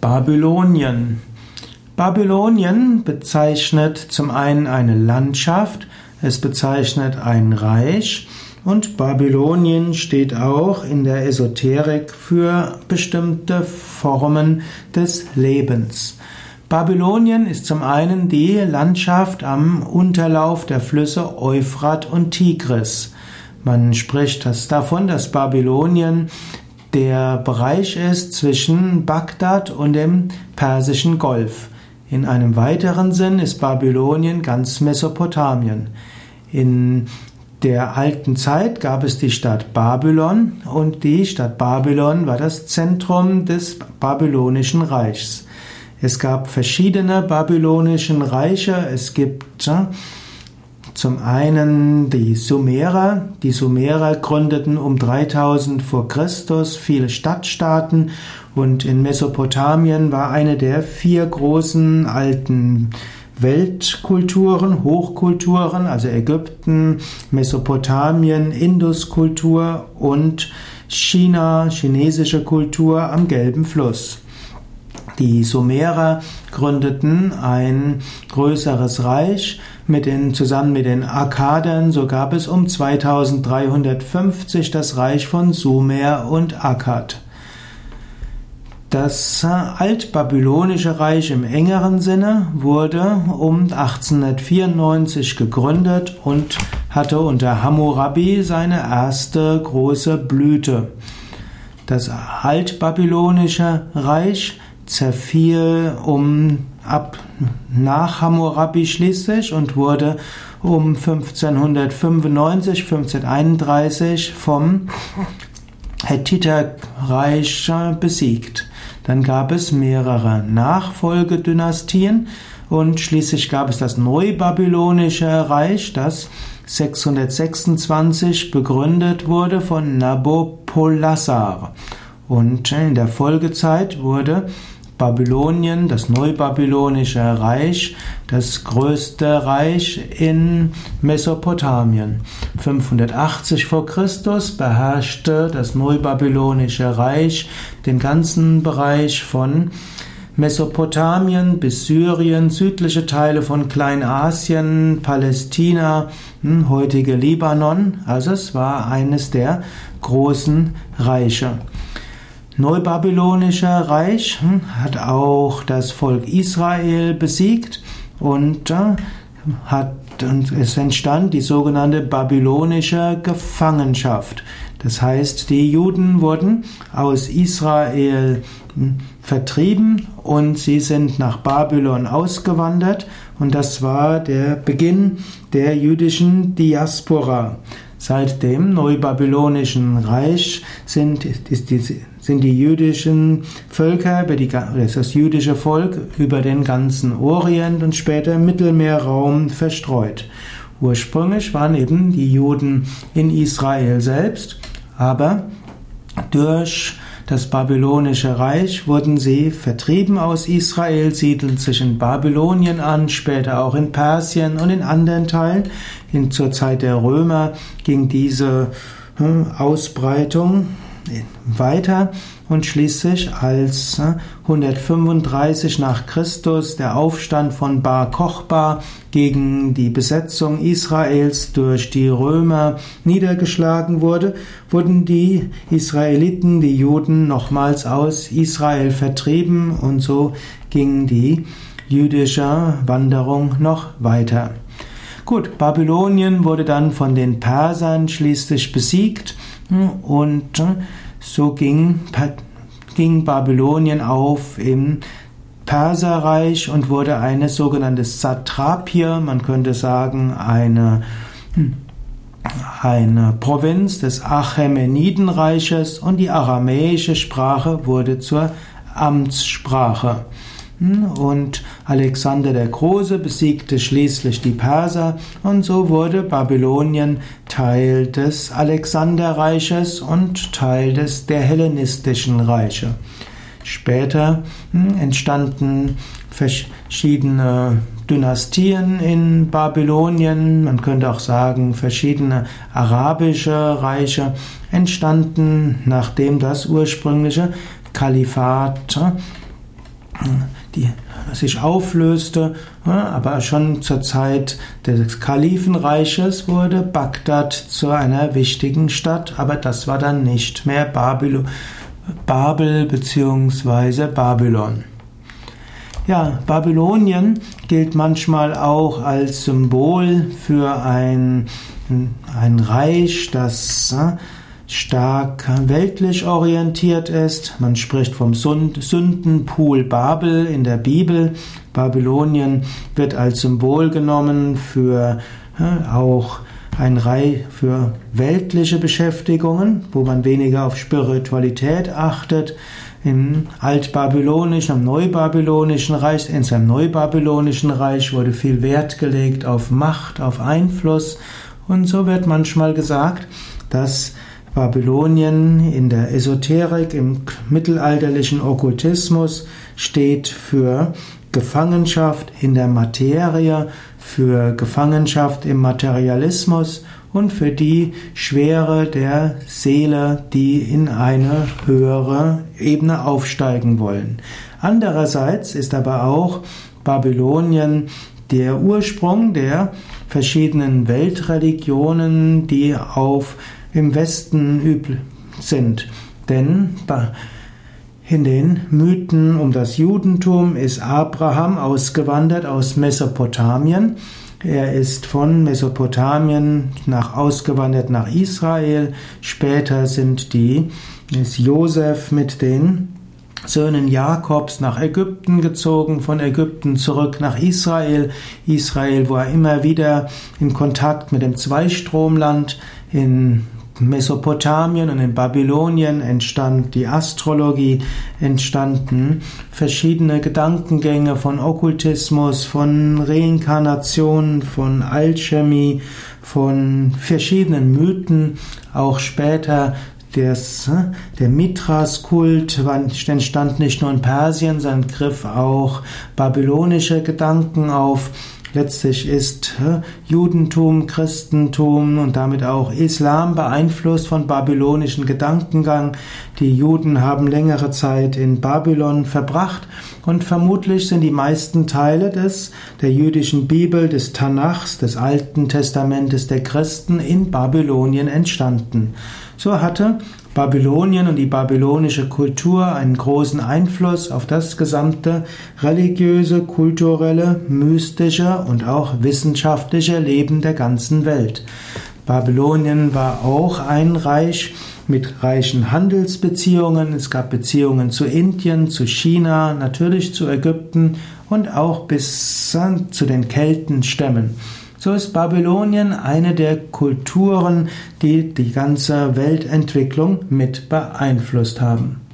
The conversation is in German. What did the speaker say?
Babylonien. Babylonien bezeichnet zum einen eine Landschaft, es bezeichnet ein Reich und Babylonien steht auch in der Esoterik für bestimmte Formen des Lebens. Babylonien ist zum einen die Landschaft am Unterlauf der Flüsse Euphrat und Tigris. Man spricht das davon, dass Babylonien der Bereich ist zwischen Bagdad und dem Persischen Golf. In einem weiteren Sinn ist Babylonien ganz Mesopotamien. In der alten Zeit gab es die Stadt Babylon und die Stadt Babylon war das Zentrum des babylonischen Reichs. Es gab verschiedene babylonischen Reiche. Es gibt zum einen die Sumerer. Die Sumerer gründeten um 3000 vor Christus viele Stadtstaaten und in Mesopotamien war eine der vier großen alten Weltkulturen, Hochkulturen, also Ägypten, Mesopotamien, Induskultur und China, chinesische Kultur am Gelben Fluss. Die Sumerer gründeten ein größeres Reich mit den, zusammen mit den Akkadern. So gab es um 2350 das Reich von Sumer und Akkad. Das altbabylonische Reich im engeren Sinne wurde um 1894 gegründet und hatte unter Hammurabi seine erste große Blüte. Das altbabylonische Reich zerfiel um ab nach Hammurabi schließlich und wurde um 1595, 1531 vom Hethiterreich besiegt. Dann gab es mehrere Nachfolgedynastien und schließlich gab es das Neubabylonische Reich, das 626 begründet wurde von Nabopolassar. Und in der Folgezeit wurde Babylonien, das Neubabylonische Reich, das größte Reich in Mesopotamien. 580 vor Christus beherrschte das Neubabylonische Reich den ganzen Bereich von Mesopotamien bis Syrien, südliche Teile von Kleinasien, Palästina, hm, heutige Libanon. Also es war eines der großen Reiche. Neubabylonische Reich hm, hat auch das Volk Israel besiegt und äh, hat und es entstand die sogenannte babylonische Gefangenschaft. Das heißt, die Juden wurden aus Israel hm, vertrieben und sie sind nach Babylon ausgewandert und das war der Beginn der jüdischen Diaspora. Seit dem Neubabylonischen Reich sind, sind die jüdischen Völker, über die, das jüdische Volk über den ganzen Orient und später im Mittelmeerraum verstreut. Ursprünglich waren eben die Juden in Israel selbst, aber durch das babylonische Reich wurden sie vertrieben aus Israel, siedelten sich in Babylonien an, später auch in Persien und in anderen Teilen. In, zur Zeit der Römer ging diese hm, Ausbreitung weiter und schließlich als 135 nach Christus der Aufstand von Bar Kochba gegen die Besetzung Israels durch die Römer niedergeschlagen wurde, wurden die Israeliten, die Juden nochmals aus Israel vertrieben und so ging die jüdische Wanderung noch weiter. Gut, Babylonien wurde dann von den Persern schließlich besiegt und so ging, ging Babylonien auf im Perserreich und wurde eine sogenannte Satrapie, man könnte sagen eine, eine Provinz des Achämenidenreiches und die aramäische Sprache wurde zur Amtssprache. Und Alexander der Große besiegte schließlich die Perser und so wurde Babylonien Teil des Alexanderreiches und Teil des der hellenistischen Reiche. Später hm, entstanden verschiedene Dynastien in Babylonien, man könnte auch sagen verschiedene arabische Reiche entstanden, nachdem das ursprüngliche Kalifat die sich auflöste, aber schon zur Zeit des Kalifenreiches wurde Bagdad zu einer wichtigen Stadt, aber das war dann nicht mehr Babylon, Babel bzw. Babylon. Ja, Babylonien gilt manchmal auch als Symbol für ein, ein Reich, das stark weltlich orientiert ist. Man spricht vom Sündenpool Babel in der Bibel. Babylonien wird als Symbol genommen für auch ein Reich für weltliche Beschäftigungen, wo man weniger auf Spiritualität achtet. Im altbabylonischen, im neubabylonischen Reich, in seinem neubabylonischen Reich wurde viel Wert gelegt auf Macht, auf Einfluss. Und so wird manchmal gesagt, dass Babylonien in der Esoterik, im mittelalterlichen Okkultismus steht für Gefangenschaft in der Materie, für Gefangenschaft im Materialismus und für die Schwere der Seele, die in eine höhere Ebene aufsteigen wollen. Andererseits ist aber auch Babylonien der Ursprung der verschiedenen Weltreligionen, die auf im Westen üblich sind. Denn in den Mythen um das Judentum ist Abraham ausgewandert aus Mesopotamien. Er ist von Mesopotamien nach ausgewandert nach Israel. Später sind die ist Josef mit den Söhnen Jakobs nach Ägypten gezogen, von Ägypten zurück nach Israel. Israel war immer wieder in Kontakt mit dem Zweistromland in Mesopotamien und in Babylonien entstand die Astrologie, entstanden verschiedene Gedankengänge von Okkultismus, von Reinkarnation, von Alchemie, von verschiedenen Mythen, auch später des, der Mithras-Kult entstand nicht nur in Persien, sondern griff auch babylonische Gedanken auf. Letztlich ist Judentum, Christentum und damit auch Islam beeinflusst von babylonischen Gedankengang. Die Juden haben längere Zeit in Babylon verbracht und vermutlich sind die meisten Teile des, der jüdischen Bibel, des Tanachs, des Alten Testamentes der Christen in Babylonien entstanden. So hatte Babylonien und die babylonische Kultur einen großen Einfluss auf das gesamte religiöse, kulturelle, mystische und auch wissenschaftliche Leben der ganzen Welt. Babylonien war auch ein Reich mit reichen Handelsbeziehungen. Es gab Beziehungen zu Indien, zu China, natürlich zu Ägypten und auch bis zu den Keltenstämmen. So ist Babylonien eine der Kulturen, die die ganze Weltentwicklung mit beeinflusst haben.